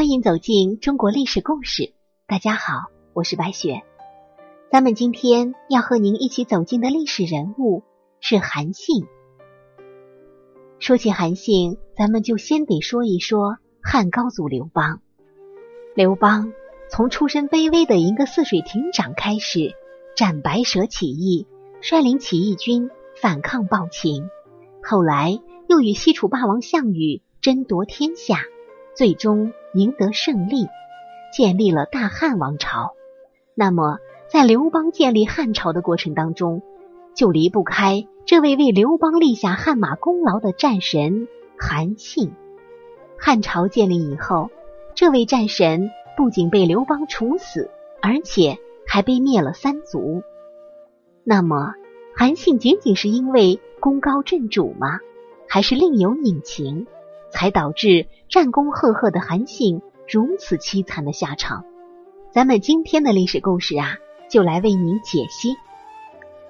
欢迎走进中国历史故事。大家好，我是白雪。咱们今天要和您一起走进的历史人物是韩信。说起韩信，咱们就先得说一说汉高祖刘邦。刘邦从出身卑微的一个泗水亭长开始，斩白蛇起义，率领起义军反抗暴秦，后来又与西楚霸王项羽争夺天下。最终赢得胜利，建立了大汉王朝。那么，在刘邦建立汉朝的过程当中，就离不开这位为刘邦立下汗马功劳的战神韩信。汉朝建立以后，这位战神不仅被刘邦处死，而且还被灭了三族。那么，韩信仅仅是因为功高震主吗？还是另有隐情？才导致战功赫赫的韩信如此凄惨的下场。咱们今天的历史故事啊，就来为您解析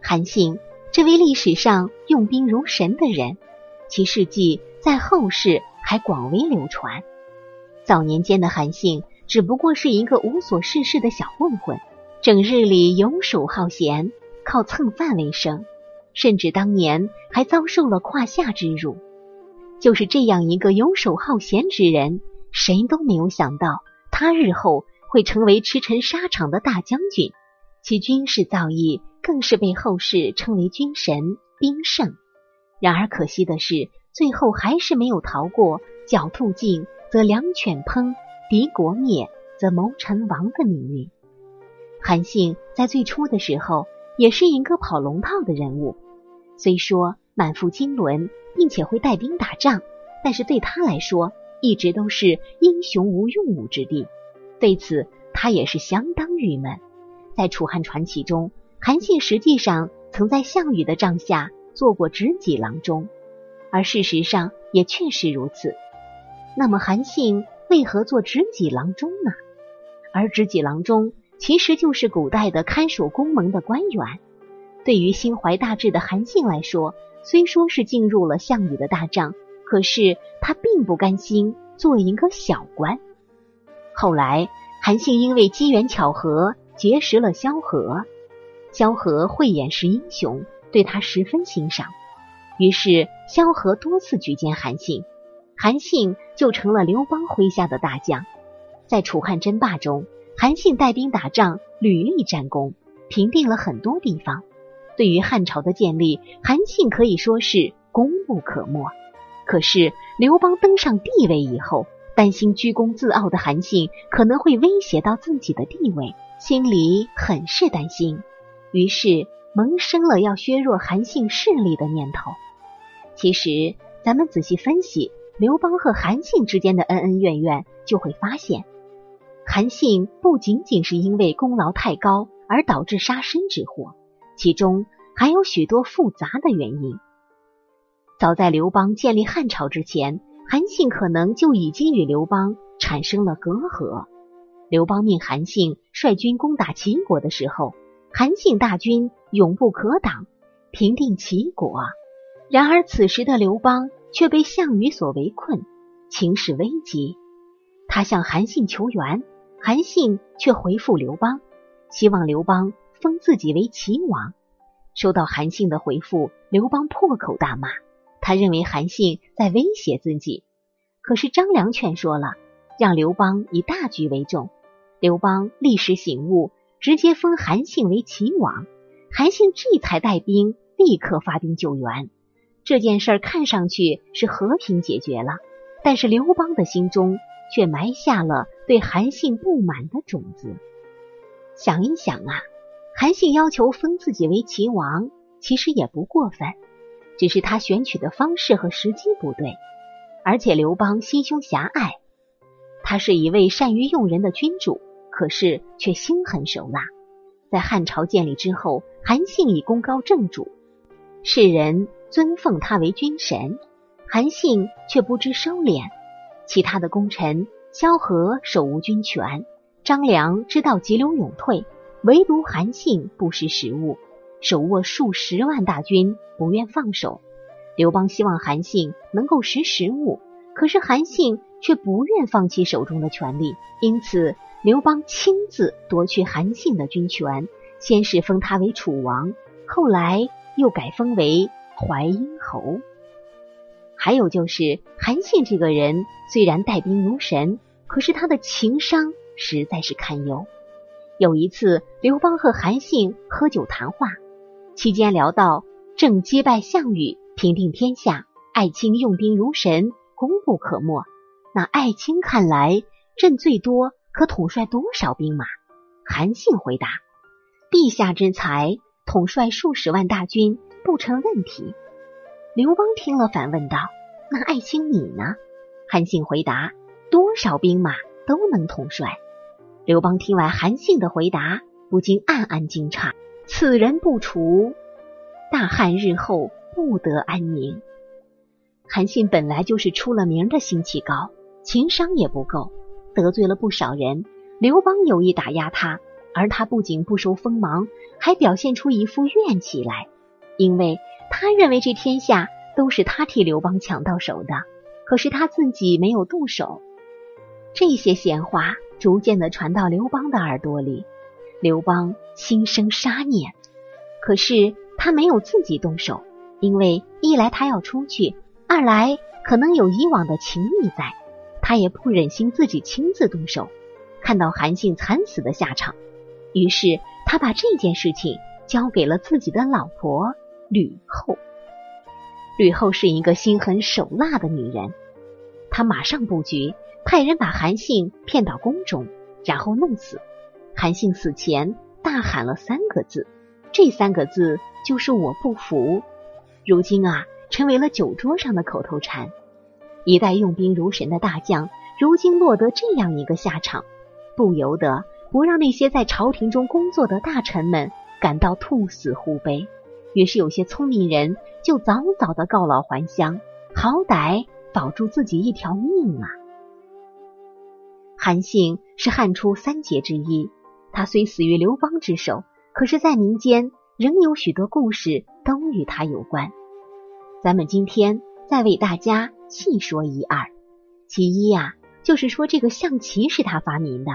韩信这位历史上用兵如神的人，其事迹在后世还广为流传。早年间的韩信只不过是一个无所事事的小混混，整日里游手好闲，靠蹭饭为生，甚至当年还遭受了胯下之辱。就是这样一个游手好闲之人，谁都没有想到他日后会成为驰骋沙场的大将军，其军事造诣更是被后世称为军神兵圣。然而可惜的是，最后还是没有逃过“狡兔尽，则良犬烹；敌国灭，则谋臣亡”的命运。韩信在最初的时候也是一个跑龙套的人物，虽说满腹经纶。并且会带兵打仗，但是对他来说，一直都是英雄无用武之地。对此，他也是相当郁闷。在楚汉传奇中，韩信实际上曾在项羽的帐下做过执戟郎中，而事实上也确实如此。那么，韩信为何做执戟郎中呢？而执戟郎中其实就是古代的看守宫门的官员。对于心怀大志的韩信来说，虽说是进入了项羽的大帐，可是他并不甘心做一个小官。后来，韩信因为机缘巧合结识了萧何，萧何慧眼识英雄，对他十分欣赏。于是，萧何多次举荐韩信，韩信就成了刘邦麾下的大将。在楚汉争霸中，韩信带兵打仗，屡立战功，平定了很多地方。对于汉朝的建立，韩信可以说是功不可没。可是刘邦登上帝位以后，担心居功自傲的韩信可能会威胁到自己的地位，心里很是担心，于是萌生了要削弱韩信势力的念头。其实，咱们仔细分析刘邦和韩信之间的恩恩怨怨，就会发现，韩信不仅仅是因为功劳太高而导致杀身之祸。其中还有许多复杂的原因。早在刘邦建立汉朝之前，韩信可能就已经与刘邦产生了隔阂。刘邦命韩信率军攻打齐国的时候，韩信大军勇不可挡，平定齐国。然而此时的刘邦却被项羽所围困，情势危急。他向韩信求援，韩信却回复刘邦，希望刘邦。封自己为齐王，收到韩信的回复，刘邦破口大骂，他认为韩信在威胁自己。可是张良劝说了，让刘邦以大局为重。刘邦立时醒悟，直接封韩信为齐王。韩信这才带兵立刻发兵救援。这件事儿看上去是和平解决了，但是刘邦的心中却埋下了对韩信不满的种子。想一想啊。韩信要求封自己为齐王，其实也不过分，只是他选取的方式和时机不对。而且刘邦心胸狭隘，他是一位善于用人的君主，可是却心狠手辣。在汉朝建立之后，韩信以功高震主，世人尊奉他为君神，韩信却不知收敛。其他的功臣萧何手无军权，张良知道急流勇退。唯独韩信不识时务，手握数十万大军，不愿放手。刘邦希望韩信能够识时务，可是韩信却不愿放弃手中的权力，因此刘邦亲自夺去韩信的军权，先是封他为楚王，后来又改封为淮阴侯。还有就是韩信这个人虽然带兵如神，可是他的情商实在是堪忧。有一次，刘邦和韩信喝酒谈话，期间聊到正击败项羽，平定天下，爱卿用兵如神，功不可没。那爱卿看来，朕最多可统帅多少兵马？韩信回答：陛下之才，统帅数十万大军不成问题。刘邦听了，反问道：“那爱卿你呢？”韩信回答：“多少兵马都能统帅。”刘邦听完韩信的回答，不禁暗暗惊诧：此人不除，大汉日后不得安宁。韩信本来就是出了名的心气高，情商也不够，得罪了不少人。刘邦有意打压他，而他不仅不收锋芒，还表现出一副怨气来，因为。他认为这天下都是他替刘邦抢到手的，可是他自己没有动手。这些闲话逐渐的传到刘邦的耳朵里，刘邦心生杀念。可是他没有自己动手，因为一来他要出去，二来可能有以往的情谊在，他也不忍心自己亲自动手，看到韩信惨死的下场。于是他把这件事情交给了自己的老婆。吕后，吕后是一个心狠手辣的女人。她马上布局，派人把韩信骗到宫中，然后弄死。韩信死前大喊了三个字，这三个字就是“我不服”。如今啊，成为了酒桌上的口头禅。一代用兵如神的大将，如今落得这样一个下场，不由得不让那些在朝廷中工作的大臣们感到兔死狐悲。于是有些聪明人就早早的告老还乡，好歹保住自己一条命啊。韩信是汉初三杰之一，他虽死于刘邦之手，可是，在民间仍有许多故事都与他有关。咱们今天再为大家细说一二。其一呀，就是说这个象棋是他发明的。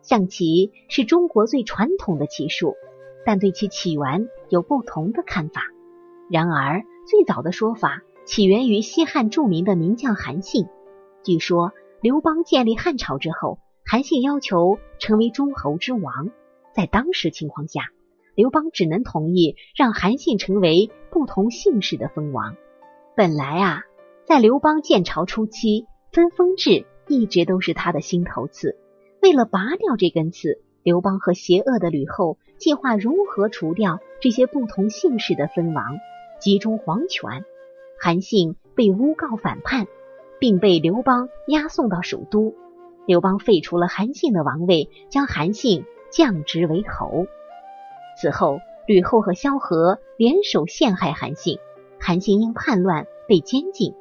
象棋是中国最传统的棋术。但对其起源有不同的看法。然而，最早的说法起源于西汉著名的名将韩信。据说，刘邦建立汉朝之后，韩信要求成为诸侯之王。在当时情况下，刘邦只能同意让韩信成为不同姓氏的封王。本来啊，在刘邦建朝初期，分封制一直都是他的心头刺。为了拔掉这根刺，刘邦和邪恶的吕后计划如何除掉这些不同姓氏的分王，集中皇权。韩信被诬告反叛，并被刘邦押送到首都。刘邦废除了韩信的王位，将韩信降职为侯。此后，吕后和萧何联手陷害韩信，韩信因叛乱被监禁。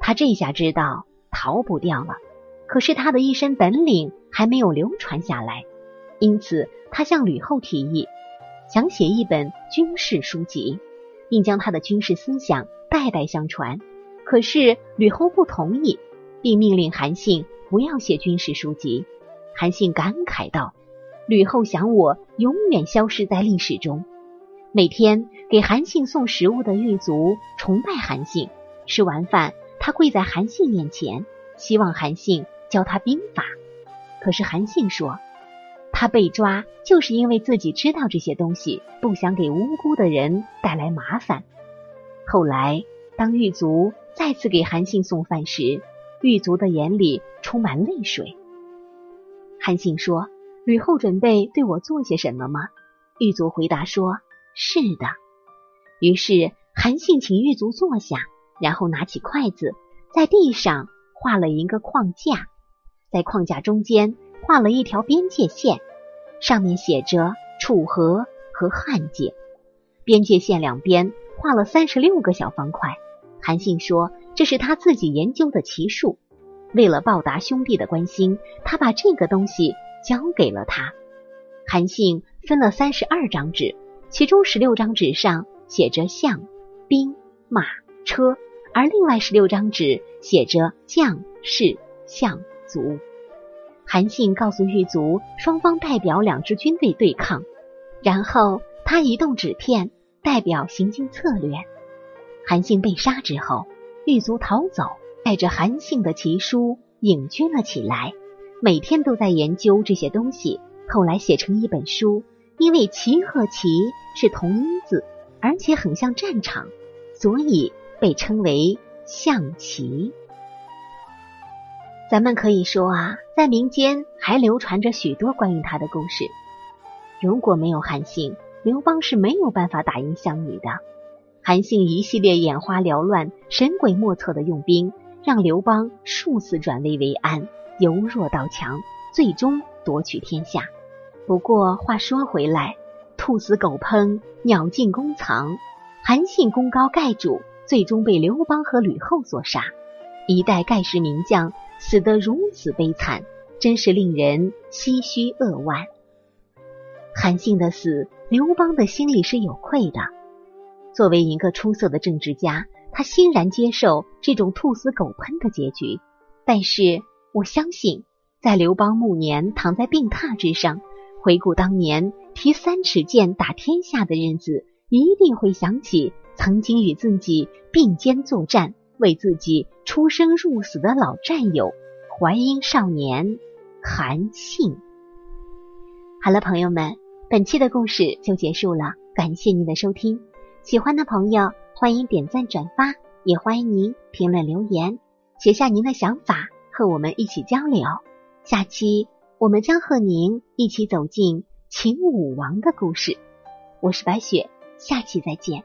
他这下知道逃不掉了，可是他的一身本领还没有流传下来。因此，他向吕后提议，想写一本军事书籍，并将他的军事思想代代相传。可是吕后不同意，并命令韩信不要写军事书籍。韩信感慨道：“吕后想我永远消失在历史中。”每天给韩信送食物的狱卒崇拜韩信，吃完饭，他跪在韩信面前，希望韩信教他兵法。可是韩信说。他被抓，就是因为自己知道这些东西，不想给无辜的人带来麻烦。后来，当狱卒再次给韩信送饭时，狱卒的眼里充满泪水。韩信说：“吕后准备对我做些什么吗？”狱卒回答说：“是的。”于是，韩信请狱卒坐下，然后拿起筷子，在地上画了一个框架，在框架中间画了一条边界线。上面写着楚河和汉界，边界线两边画了三十六个小方块。韩信说这是他自己研究的奇术。为了报答兄弟的关心，他把这个东西交给了他。韩信分了三十二张纸，其中十六张纸上写着象、兵、马、车，而另外十六张纸写着将士相卒。韩信告诉狱卒，双方代表两支军队对抗，然后他移动纸片，代表行进策略。韩信被杀之后，狱卒逃走，带着韩信的奇书隐居了起来，每天都在研究这些东西。后来写成一本书，因为棋和棋是同音字，而且很像战场，所以被称为象棋。咱们可以说啊，在民间还流传着许多关于他的故事。如果没有韩信，刘邦是没有办法打赢项羽的。韩信一系列眼花缭乱、神鬼莫测的用兵，让刘邦数次转危为安，由弱到强，最终夺取天下。不过话说回来，兔死狗烹，鸟尽弓藏。韩信功高盖主，最终被刘邦和吕后所杀。一代盖世名将死得如此悲惨，真是令人唏嘘扼腕。韩信的死，刘邦的心里是有愧的。作为一个出色的政治家，他欣然接受这种兔死狗烹的结局。但是我相信，在刘邦暮年躺在病榻之上。回顾当年提三尺剑打天下的日子，一定会想起曾经与自己并肩作战、为自己出生入死的老战友淮阴少年韩信。好了，朋友们，本期的故事就结束了，感谢您的收听。喜欢的朋友欢迎点赞转发，也欢迎您评论留言，写下您的想法，和我们一起交流。下期。我们将和您一起走进秦武王的故事。我是白雪，下期再见。